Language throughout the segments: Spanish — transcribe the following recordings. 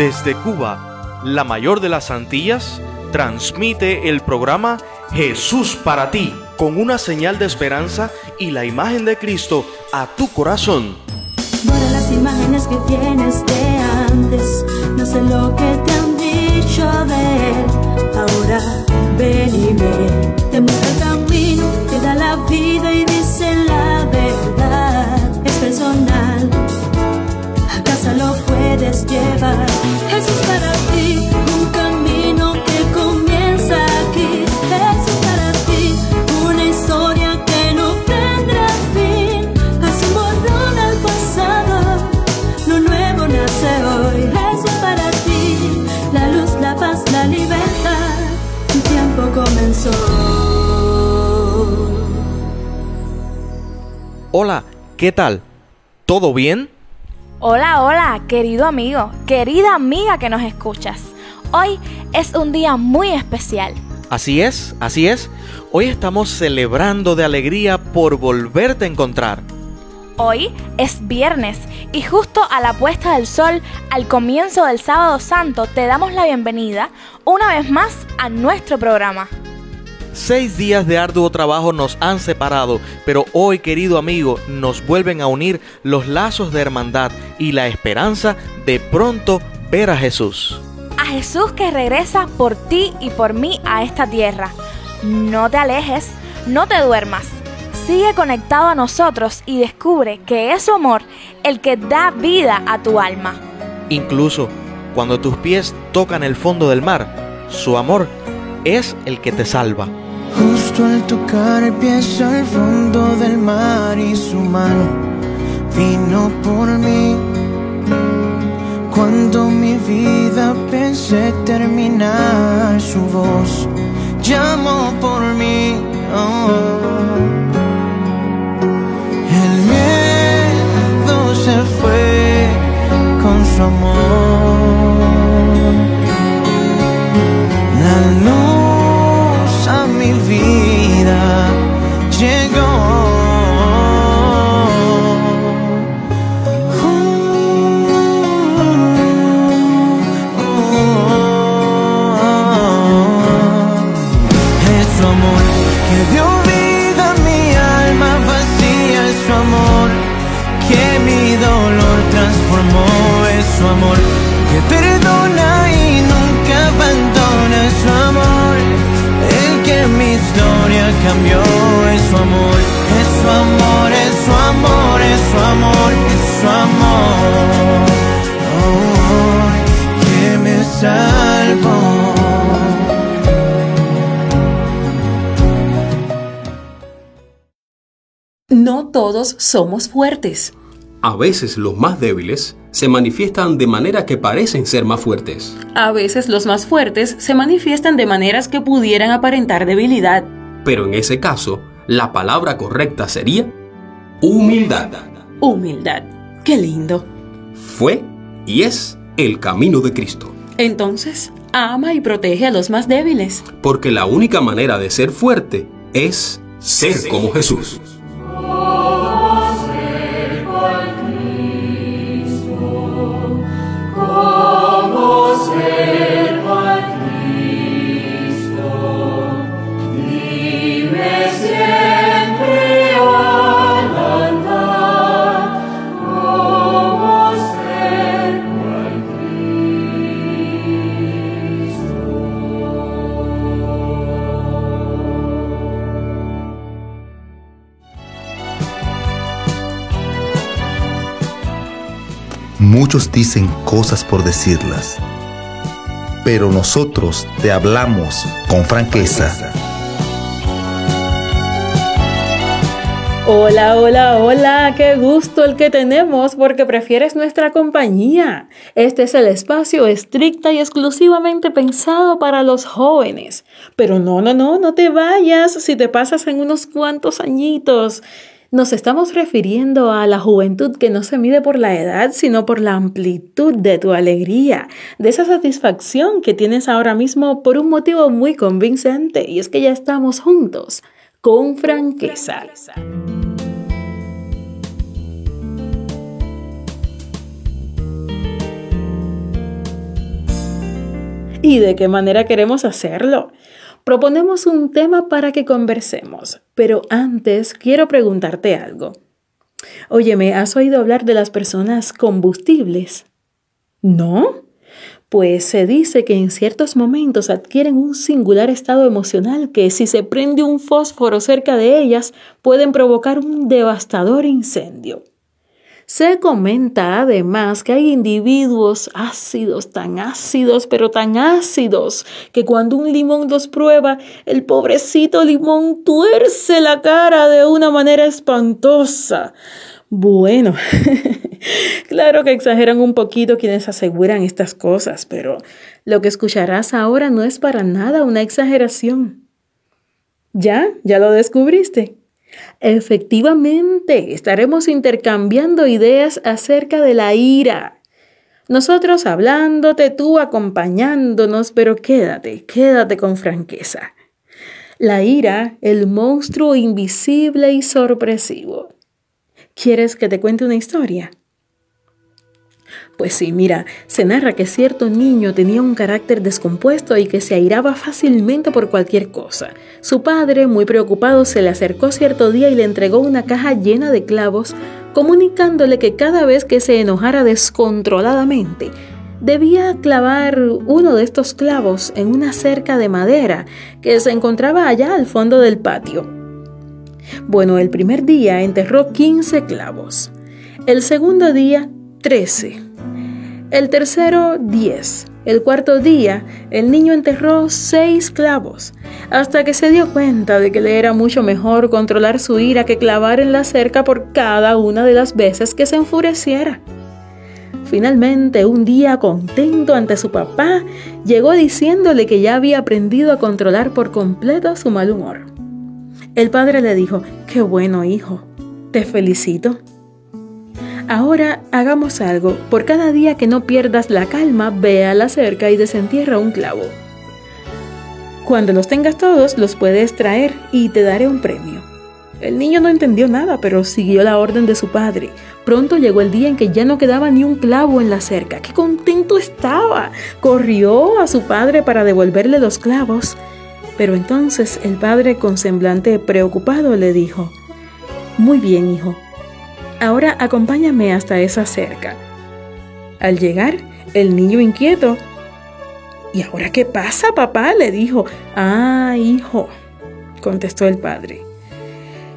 Desde Cuba, la mayor de las Antillas, transmite el programa Jesús para ti, con una señal de esperanza y la imagen de Cristo a tu corazón. Borra las imágenes que tienes de antes, no sé lo que te han dicho de él. Ahora ven y ve, te muestra el camino, te da la vida y dice la verdad. Es personal, casa lo puedes llevar. Jesús para ti, un camino que comienza aquí. Jesús para ti, una historia que no tendrá fin. Hace un borrón al pasado, lo nuevo nace hoy. Jesús para ti, la luz, la paz, la libertad. Tu tiempo comenzó. Hola, ¿qué tal? ¿Todo bien? Hola, hola, querido amigo, querida amiga que nos escuchas. Hoy es un día muy especial. Así es, así es. Hoy estamos celebrando de alegría por volverte a encontrar. Hoy es viernes y justo a la puesta del sol, al comienzo del sábado santo, te damos la bienvenida una vez más a nuestro programa. Seis días de arduo trabajo nos han separado, pero hoy, querido amigo, nos vuelven a unir los lazos de hermandad y la esperanza de pronto ver a Jesús. A Jesús que regresa por ti y por mí a esta tierra. No te alejes, no te duermas. Sigue conectado a nosotros y descubre que es su amor el que da vida a tu alma. Incluso cuando tus pies tocan el fondo del mar, su amor es el que te salva. Justo al tocar el pie al fondo del mar y su mano vino por mí. Cuando mi vida pensé terminar, su voz llamó por mí. Oh. El miedo se fue con su amor. La luz a mi vida llegó. Amor que dio vida a mi alma vacía, es su amor que mi dolor transformó, es su amor que perdona y nunca abandona, es su amor el que mi historia cambió, es su amor, es su amor, es su amor, es su amor, es su amor oh, que me salvó. No todos somos fuertes. A veces los más débiles se manifiestan de manera que parecen ser más fuertes. A veces los más fuertes se manifiestan de maneras que pudieran aparentar debilidad. Pero en ese caso, la palabra correcta sería humildad. Humildad. Qué lindo. Fue y es el camino de Cristo. Entonces, ama y protege a los más débiles. Porque la única manera de ser fuerte es ser como Jesús. Muchos dicen cosas por decirlas, pero nosotros te hablamos con franqueza. Hola, hola, hola, qué gusto el que tenemos porque prefieres nuestra compañía. Este es el espacio estricta y exclusivamente pensado para los jóvenes. Pero no, no, no, no te vayas si te pasas en unos cuantos añitos. Nos estamos refiriendo a la juventud que no se mide por la edad, sino por la amplitud de tu alegría, de esa satisfacción que tienes ahora mismo por un motivo muy convincente, y es que ya estamos juntos, con franqueza. ¿Y de qué manera queremos hacerlo? Proponemos un tema para que conversemos, pero antes quiero preguntarte algo. Óyeme, ¿has oído hablar de las personas combustibles? ¿No? Pues se dice que en ciertos momentos adquieren un singular estado emocional que si se prende un fósforo cerca de ellas pueden provocar un devastador incendio. Se comenta además que hay individuos ácidos, tan ácidos, pero tan ácidos, que cuando un limón los prueba, el pobrecito limón tuerce la cara de una manera espantosa. Bueno, claro que exageran un poquito quienes aseguran estas cosas, pero lo que escucharás ahora no es para nada una exageración. ¿Ya? ¿Ya lo descubriste? Efectivamente, estaremos intercambiando ideas acerca de la ira. Nosotros hablándote, tú acompañándonos, pero quédate, quédate con franqueza. La ira, el monstruo invisible y sorpresivo. ¿Quieres que te cuente una historia? Pues sí, mira, se narra que cierto niño tenía un carácter descompuesto y que se airaba fácilmente por cualquier cosa. Su padre, muy preocupado, se le acercó cierto día y le entregó una caja llena de clavos, comunicándole que cada vez que se enojara descontroladamente, debía clavar uno de estos clavos en una cerca de madera que se encontraba allá al fondo del patio. Bueno, el primer día enterró 15 clavos, el segundo día 13, el tercero 10. El cuarto día, el niño enterró seis clavos, hasta que se dio cuenta de que le era mucho mejor controlar su ira que clavar en la cerca por cada una de las veces que se enfureciera. Finalmente, un día contento ante su papá, llegó diciéndole que ya había aprendido a controlar por completo su mal humor. El padre le dijo, qué bueno hijo, te felicito. Ahora hagamos algo, por cada día que no pierdas la calma, ve a la cerca y desentierra un clavo. Cuando los tengas todos, los puedes traer y te daré un premio. El niño no entendió nada, pero siguió la orden de su padre. Pronto llegó el día en que ya no quedaba ni un clavo en la cerca. ¡Qué contento estaba! Corrió a su padre para devolverle los clavos pero entonces el padre con semblante preocupado le dijo, Muy bien, hijo, ahora acompáñame hasta esa cerca. Al llegar, el niño inquieto, ¿Y ahora qué pasa, papá? le dijo. Ah, hijo, contestó el padre.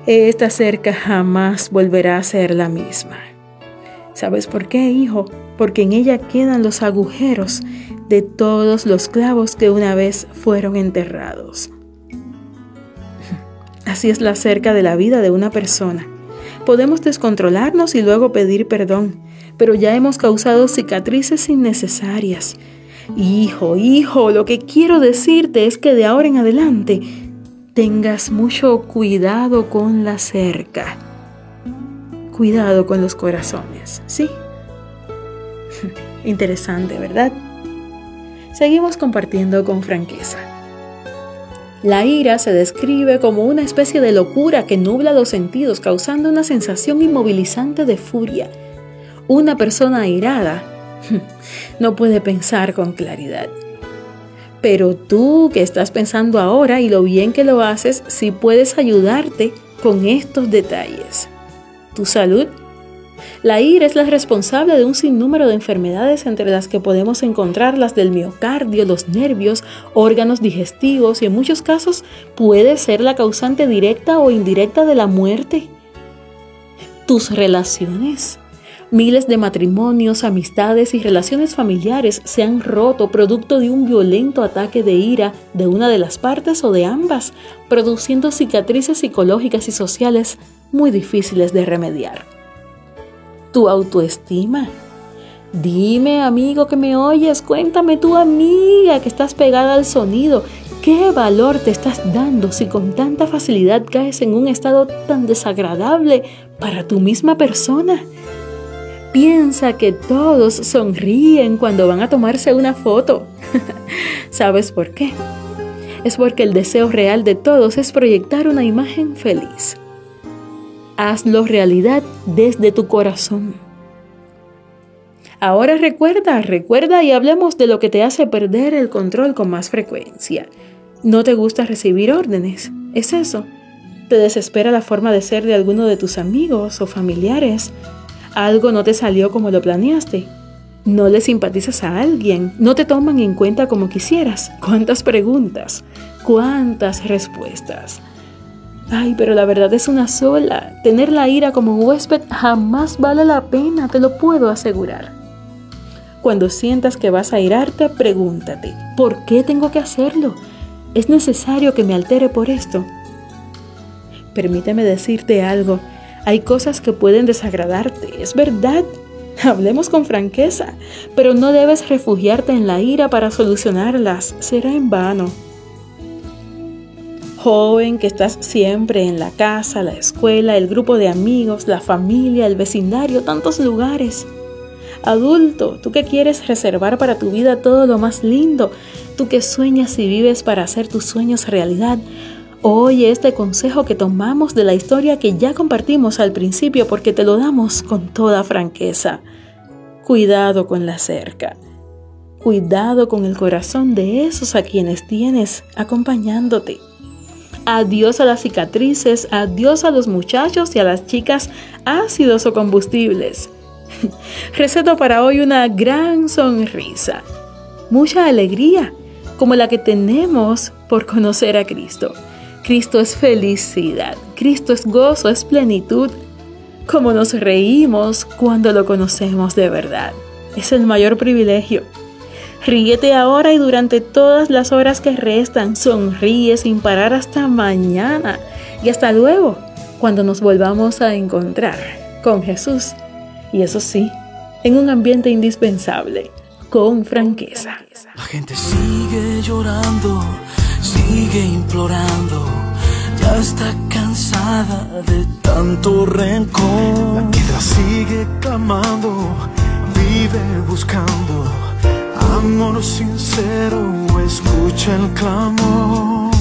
Esta cerca jamás volverá a ser la misma. ¿Sabes por qué, hijo? Porque en ella quedan los agujeros de todos los clavos que una vez fueron enterrados. Así es la cerca de la vida de una persona. Podemos descontrolarnos y luego pedir perdón, pero ya hemos causado cicatrices innecesarias. Hijo, hijo, lo que quiero decirte es que de ahora en adelante tengas mucho cuidado con la cerca. Cuidado con los corazones, ¿sí? Interesante, ¿verdad? seguimos compartiendo con franqueza. La ira se describe como una especie de locura que nubla los sentidos, causando una sensación inmovilizante de furia. Una persona airada no puede pensar con claridad. Pero tú que estás pensando ahora y lo bien que lo haces, sí puedes ayudarte con estos detalles. Tu salud la ira es la responsable de un sinnúmero de enfermedades entre las que podemos encontrar las del miocardio, los nervios, órganos digestivos y en muchos casos puede ser la causante directa o indirecta de la muerte. Tus relaciones. Miles de matrimonios, amistades y relaciones familiares se han roto producto de un violento ataque de ira de una de las partes o de ambas, produciendo cicatrices psicológicas y sociales muy difíciles de remediar tu autoestima. Dime, amigo que me oyes, cuéntame tu amiga que estás pegada al sonido. ¿Qué valor te estás dando si con tanta facilidad caes en un estado tan desagradable para tu misma persona? Piensa que todos sonríen cuando van a tomarse una foto. ¿Sabes por qué? Es porque el deseo real de todos es proyectar una imagen feliz. Hazlo realidad desde tu corazón. Ahora recuerda, recuerda y hablemos de lo que te hace perder el control con más frecuencia. ¿No te gusta recibir órdenes? ¿Es eso? ¿Te desespera la forma de ser de alguno de tus amigos o familiares? ¿Algo no te salió como lo planeaste? ¿No le simpatizas a alguien? ¿No te toman en cuenta como quisieras? ¿Cuántas preguntas? ¿Cuántas respuestas? Ay, pero la verdad es una sola. Tener la ira como huésped jamás vale la pena, te lo puedo asegurar. Cuando sientas que vas a irarte, pregúntate, ¿por qué tengo que hacerlo? ¿Es necesario que me altere por esto? Permíteme decirte algo, hay cosas que pueden desagradarte, es verdad. Hablemos con franqueza, pero no debes refugiarte en la ira para solucionarlas, será en vano. Joven que estás siempre en la casa, la escuela, el grupo de amigos, la familia, el vecindario, tantos lugares. Adulto, tú que quieres reservar para tu vida todo lo más lindo, tú que sueñas y vives para hacer tus sueños realidad, oye este consejo que tomamos de la historia que ya compartimos al principio porque te lo damos con toda franqueza. Cuidado con la cerca. Cuidado con el corazón de esos a quienes tienes acompañándote. Adiós a las cicatrices, adiós a los muchachos y a las chicas ácidos o combustibles. Receto para hoy una gran sonrisa, mucha alegría, como la que tenemos por conocer a Cristo. Cristo es felicidad, Cristo es gozo, es plenitud, como nos reímos cuando lo conocemos de verdad. Es el mayor privilegio. Ríete ahora y durante todas las horas que restan, sonríe sin parar hasta mañana y hasta luego, cuando nos volvamos a encontrar con Jesús y eso sí, en un ambiente indispensable, con franqueza. La gente sigue llorando, sigue implorando, ya está cansada de tanto rencor. La piedra sigue clamando, vive buscando amor sincero, escucha el clamor.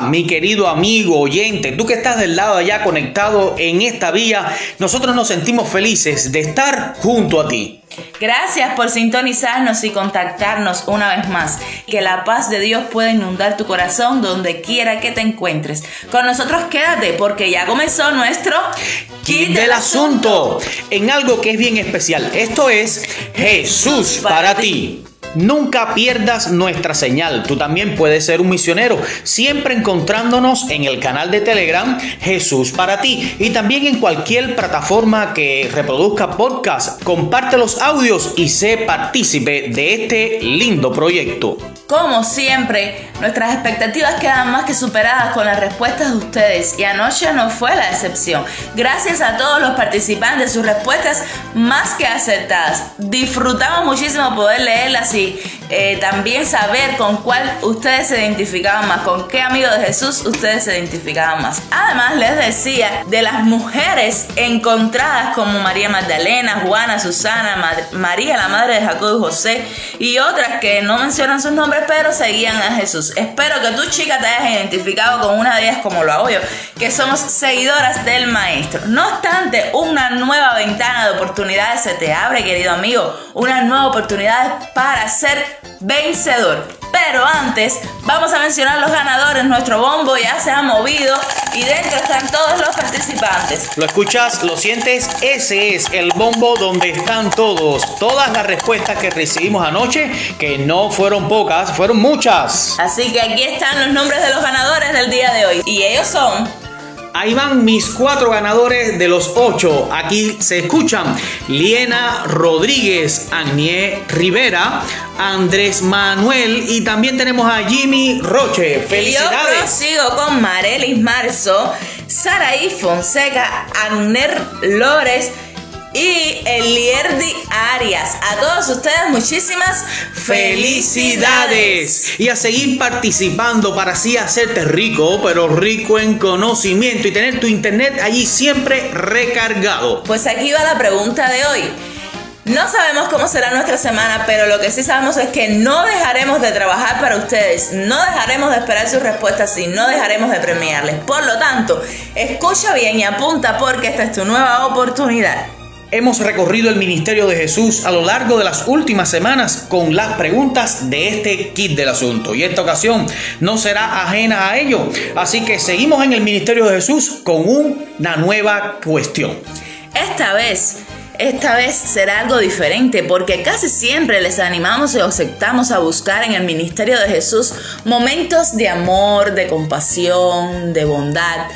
Mi querido amigo oyente, tú que estás del lado allá conectado en esta vía, nosotros nos sentimos felices de estar junto a ti. Gracias por sintonizarnos y contactarnos una vez más. Que la paz de Dios pueda inundar tu corazón donde quiera que te encuentres. Con nosotros quédate porque ya comenzó nuestro Kit del asunto en algo que es bien especial. Esto es Jesús para ti. Nunca pierdas nuestra señal. Tú también puedes ser un misionero, siempre encontrándonos en el canal de Telegram Jesús para ti y también en cualquier plataforma que reproduzca podcast. Comparte los audios y sé partícipe de este lindo proyecto. Como siempre, nuestras expectativas quedan más que superadas con las respuestas de ustedes y anoche no fue la excepción. Gracias a todos los participantes, sus respuestas más que acertadas. Disfrutamos muchísimo poder leerlas y eh, también saber con cuál ustedes se identificaban más, con qué amigo de Jesús ustedes se identificaban más. Además, les decía de las mujeres encontradas como María Magdalena, Juana, Susana, María, la madre de Jacob y José y otras que no mencionan sus nombres pero seguían a Jesús. Espero que tú chica te hayas identificado con una de ellas como lo hago yo, que somos seguidoras del Maestro. No obstante, una nueva ventana de oportunidades se te abre, querido amigo, una nueva oportunidad para ser vencedor. Pero antes, vamos a mencionar los ganadores. Nuestro bombo ya se ha movido y dentro están todos los participantes. Lo escuchas, lo sientes, ese es el bombo donde están todos. Todas las respuestas que recibimos anoche, que no fueron pocas, fueron muchas. Así que aquí están los nombres de los ganadores del día de hoy. Y ellos son Ahí van mis cuatro ganadores de los ocho. Aquí se escuchan Liena Rodríguez, Agnié Rivera, Andrés Manuel y también tenemos a Jimmy Roche. Yo ¡Felicidades! prosigo con Marelis Marzo, Saraí Fonseca, Agner Lores y Elierdi Arias. A todos ustedes muchísimas felicidades. Y a seguir participando para así hacerte rico, pero rico en conocimiento y tener tu internet allí siempre recargado. Pues aquí va la pregunta de hoy. No sabemos cómo será nuestra semana, pero lo que sí sabemos es que no dejaremos de trabajar para ustedes, no dejaremos de esperar sus respuestas y no dejaremos de premiarles. Por lo tanto, escucha bien y apunta porque esta es tu nueva oportunidad. Hemos recorrido el ministerio de Jesús a lo largo de las últimas semanas con las preguntas de este kit del asunto. Y esta ocasión no será ajena a ello. Así que seguimos en el ministerio de Jesús con una nueva cuestión. Esta vez, esta vez será algo diferente porque casi siempre les animamos y os aceptamos a buscar en el ministerio de Jesús momentos de amor, de compasión, de bondad,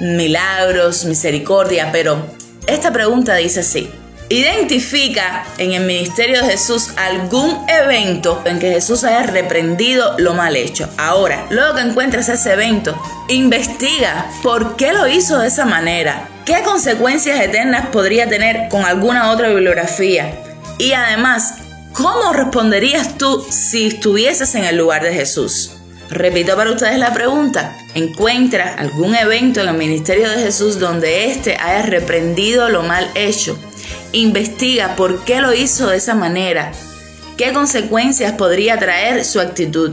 milagros, misericordia, pero esta pregunta dice así. Identifica en el ministerio de Jesús algún evento en que Jesús haya reprendido lo mal hecho. Ahora, luego que encuentres ese evento, investiga por qué lo hizo de esa manera. ¿Qué consecuencias eternas podría tener con alguna otra bibliografía? Y además, ¿cómo responderías tú si estuvieses en el lugar de Jesús? Repito para ustedes la pregunta. Encuentra algún evento en el ministerio de Jesús donde éste haya reprendido lo mal hecho. Investiga por qué lo hizo de esa manera. ¿Qué consecuencias podría traer su actitud?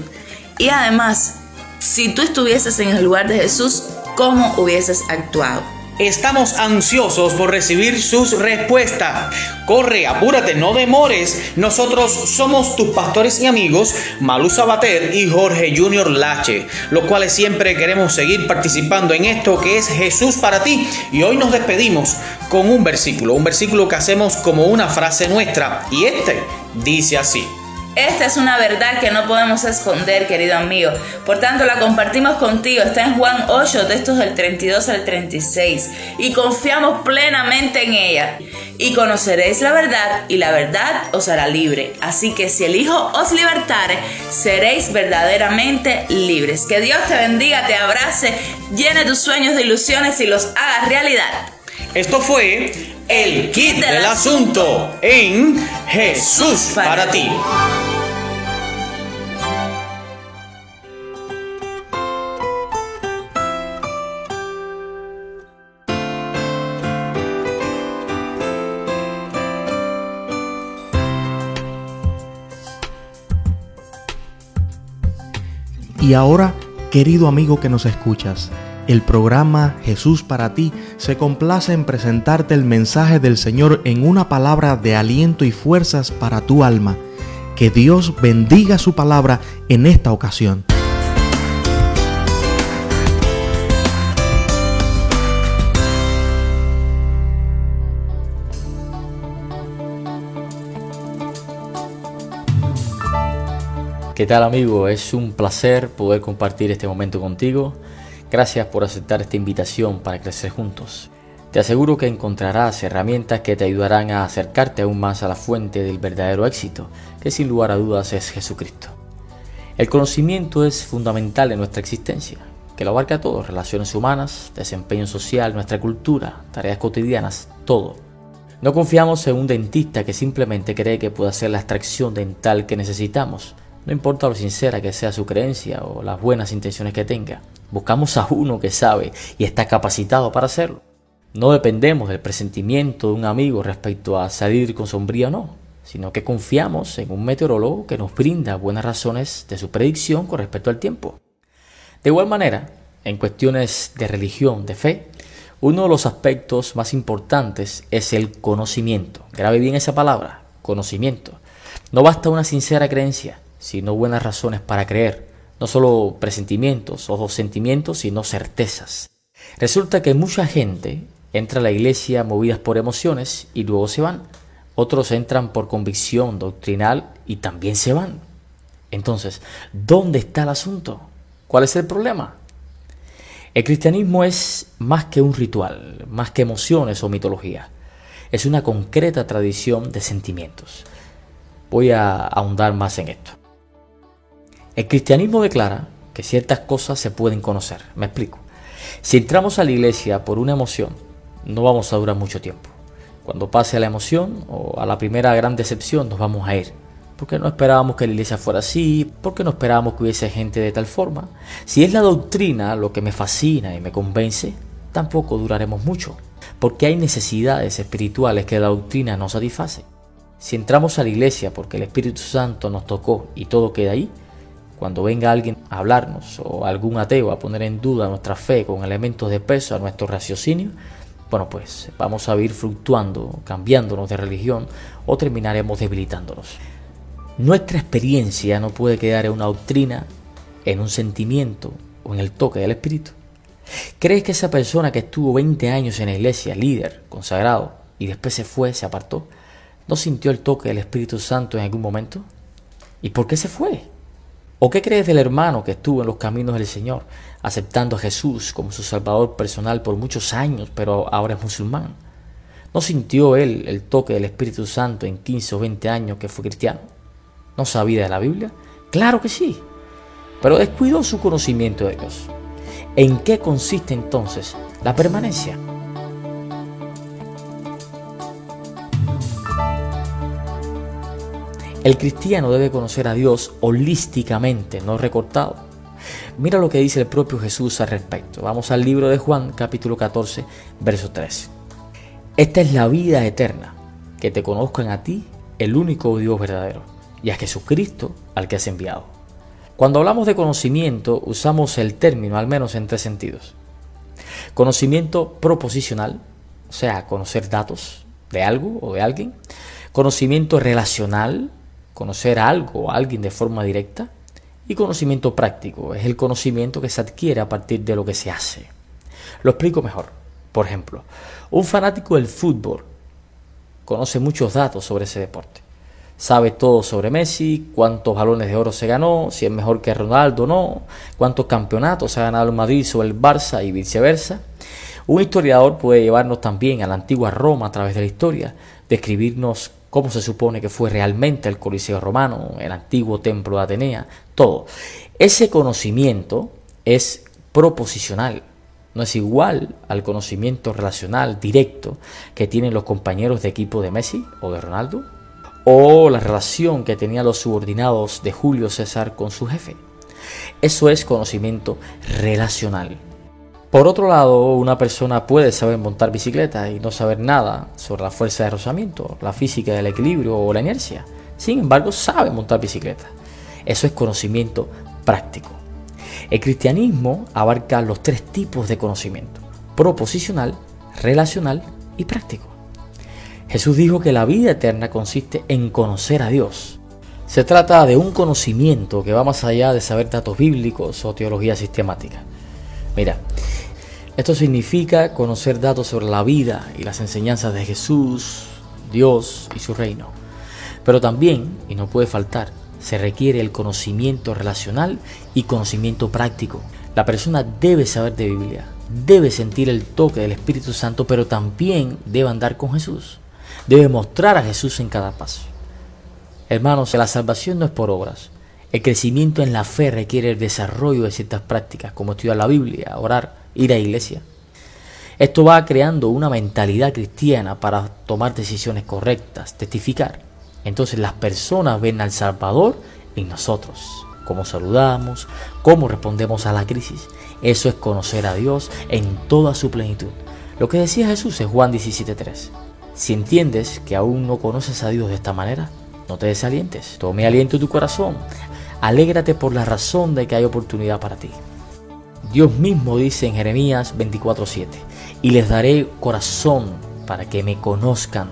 Y además, si tú estuvieses en el lugar de Jesús, ¿cómo hubieses actuado? Estamos ansiosos por recibir sus respuestas. Corre, apúrate, no demores. Nosotros somos tus pastores y amigos, Malu Sabater y Jorge Junior Lache, los cuales siempre queremos seguir participando en esto que es Jesús para ti. Y hoy nos despedimos con un versículo, un versículo que hacemos como una frase nuestra. Y este dice así. Esta es una verdad que no podemos esconder, querido amigo. Por tanto, la compartimos contigo. Está en Juan 8, textos del 32 al 36. Y confiamos plenamente en ella. Y conoceréis la verdad, y la verdad os hará libre. Así que si el Hijo os libertare, seréis verdaderamente libres. Que Dios te bendiga, te abrace, llene tus sueños de ilusiones y los haga realidad. Esto fue el kit del asunto en Jesús para ti. Y ahora, querido amigo que nos escuchas, el programa Jesús para ti se complace en presentarte el mensaje del Señor en una palabra de aliento y fuerzas para tu alma. Que Dios bendiga su palabra en esta ocasión. ¿Qué tal amigo? Es un placer poder compartir este momento contigo. Gracias por aceptar esta invitación para crecer juntos. Te aseguro que encontrarás herramientas que te ayudarán a acercarte aún más a la fuente del verdadero éxito, que sin lugar a dudas es Jesucristo. El conocimiento es fundamental en nuestra existencia, que lo abarca todo, relaciones humanas, desempeño social, nuestra cultura, tareas cotidianas, todo. No confiamos en un dentista que simplemente cree que puede hacer la extracción dental que necesitamos, no importa lo sincera que sea su creencia o las buenas intenciones que tenga. Buscamos a uno que sabe y está capacitado para hacerlo. No dependemos del presentimiento de un amigo respecto a salir con sombría o no, sino que confiamos en un meteorólogo que nos brinda buenas razones de su predicción con respecto al tiempo. De igual manera, en cuestiones de religión, de fe, uno de los aspectos más importantes es el conocimiento. Grabe bien esa palabra, conocimiento. No basta una sincera creencia, sino buenas razones para creer, no solo presentimientos o sentimientos, sino certezas. Resulta que mucha gente entra a la iglesia movidas por emociones y luego se van. Otros entran por convicción doctrinal y también se van. Entonces, ¿dónde está el asunto? ¿Cuál es el problema? El cristianismo es más que un ritual, más que emociones o mitología. Es una concreta tradición de sentimientos. Voy a ahondar más en esto. El cristianismo declara que ciertas cosas se pueden conocer. Me explico. Si entramos a la iglesia por una emoción, no vamos a durar mucho tiempo. Cuando pase la emoción o a la primera gran decepción nos vamos a ir. Porque no esperábamos que la iglesia fuera así, porque no esperábamos que hubiese gente de tal forma. Si es la doctrina lo que me fascina y me convence, tampoco duraremos mucho, porque hay necesidades espirituales que la doctrina no satisface. Si entramos a la iglesia porque el Espíritu Santo nos tocó y todo queda ahí, cuando venga alguien a hablarnos o algún ateo a poner en duda nuestra fe con elementos de peso a nuestro raciocinio, bueno pues vamos a ir fluctuando, cambiándonos de religión o terminaremos debilitándonos. Nuestra experiencia no puede quedar en una doctrina, en un sentimiento o en el toque del Espíritu. ¿Crees que esa persona que estuvo 20 años en la iglesia, líder, consagrado, y después se fue, se apartó, no sintió el toque del Espíritu Santo en algún momento? ¿Y por qué se fue? ¿O qué crees del hermano que estuvo en los caminos del Señor, aceptando a Jesús como su Salvador personal por muchos años, pero ahora es musulmán? ¿No sintió él el toque del Espíritu Santo en 15 o 20 años que fue cristiano? ¿No sabía de la Biblia? Claro que sí, pero descuidó su conocimiento de Dios. ¿En qué consiste entonces la permanencia? El cristiano debe conocer a Dios holísticamente, no recortado. Mira lo que dice el propio Jesús al respecto. Vamos al libro de Juan capítulo 14, verso 3. Esta es la vida eterna, que te conozcan a ti, el único Dios verdadero, y a Jesucristo al que has enviado. Cuando hablamos de conocimiento usamos el término al menos en tres sentidos. Conocimiento proposicional, o sea, conocer datos de algo o de alguien. Conocimiento relacional, conocer algo o alguien de forma directa. Y conocimiento práctico es el conocimiento que se adquiere a partir de lo que se hace. Lo explico mejor. Por ejemplo, un fanático del fútbol conoce muchos datos sobre ese deporte. Sabe todo sobre Messi, cuántos balones de oro se ganó, si es mejor que Ronaldo o no, cuántos campeonatos ha ganado el Madrid sobre el Barça y viceversa. Un historiador puede llevarnos también a la antigua Roma a través de la historia, describirnos cómo se supone que fue realmente el Coliseo romano, el antiguo templo de Atenea, todo. Ese conocimiento es proposicional, no es igual al conocimiento relacional directo que tienen los compañeros de equipo de Messi o de Ronaldo, o la relación que tenían los subordinados de Julio César con su jefe. Eso es conocimiento relacional. Por otro lado, una persona puede saber montar bicicleta y no saber nada sobre la fuerza de rozamiento, la física del equilibrio o la inercia. Sin embargo, sabe montar bicicleta. Eso es conocimiento práctico. El cristianismo abarca los tres tipos de conocimiento, proposicional, relacional y práctico. Jesús dijo que la vida eterna consiste en conocer a Dios. Se trata de un conocimiento que va más allá de saber datos bíblicos o teología sistemática. Mira, esto significa conocer datos sobre la vida y las enseñanzas de Jesús, Dios y su reino. Pero también, y no puede faltar, se requiere el conocimiento relacional y conocimiento práctico. La persona debe saber de Biblia, debe sentir el toque del Espíritu Santo, pero también debe andar con Jesús. Debe mostrar a Jesús en cada paso. Hermanos, la salvación no es por obras, el crecimiento en la fe requiere el desarrollo de ciertas prácticas, como estudiar la Biblia, orar, ir a iglesia. Esto va creando una mentalidad cristiana para tomar decisiones correctas, testificar. Entonces las personas ven al Salvador en nosotros, cómo saludamos, cómo respondemos a la crisis. Eso es conocer a Dios en toda su plenitud. Lo que decía Jesús en Juan 17.3. Si entiendes que aún no conoces a Dios de esta manera, no te desalientes. Tome aliento en tu corazón. Alégrate por la razón de que hay oportunidad para ti. Dios mismo dice en Jeremías 24:7, y les daré corazón para que me conozcan,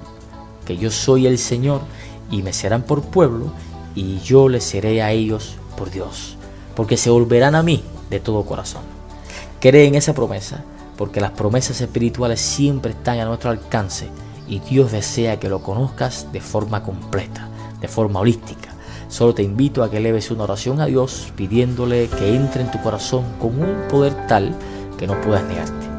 que yo soy el Señor, y me serán por pueblo, y yo les seré a ellos por Dios, porque se volverán a mí de todo corazón. Cree en esa promesa, porque las promesas espirituales siempre están a nuestro alcance y Dios desea que lo conozcas de forma completa, de forma holística. Solo te invito a que eleves una oración a Dios pidiéndole que entre en tu corazón con un poder tal que no puedas negarte.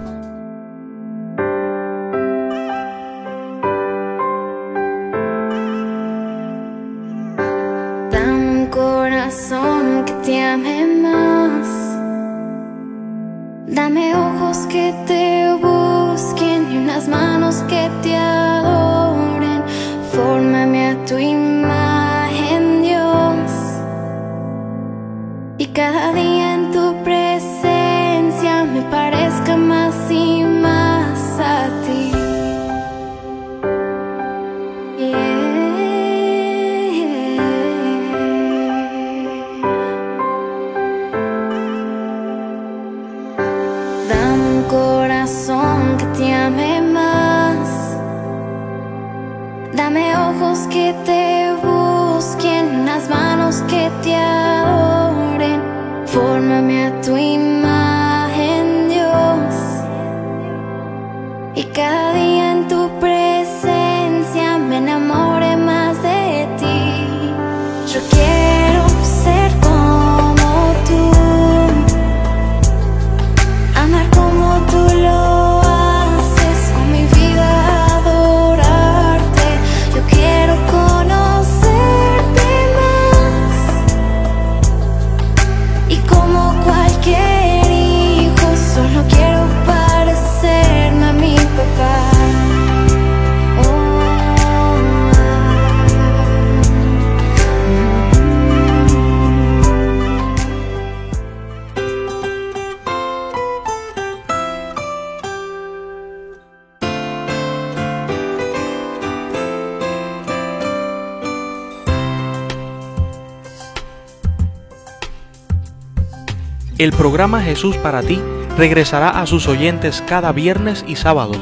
El programa Jesús para ti regresará a sus oyentes cada viernes y sábado,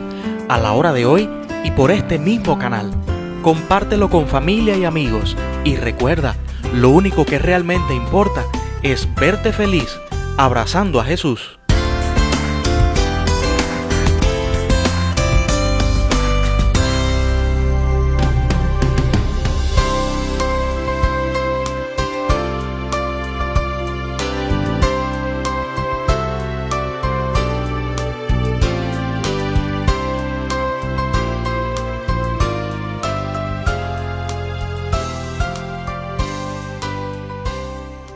a la hora de hoy y por este mismo canal. Compártelo con familia y amigos y recuerda, lo único que realmente importa es verte feliz abrazando a Jesús.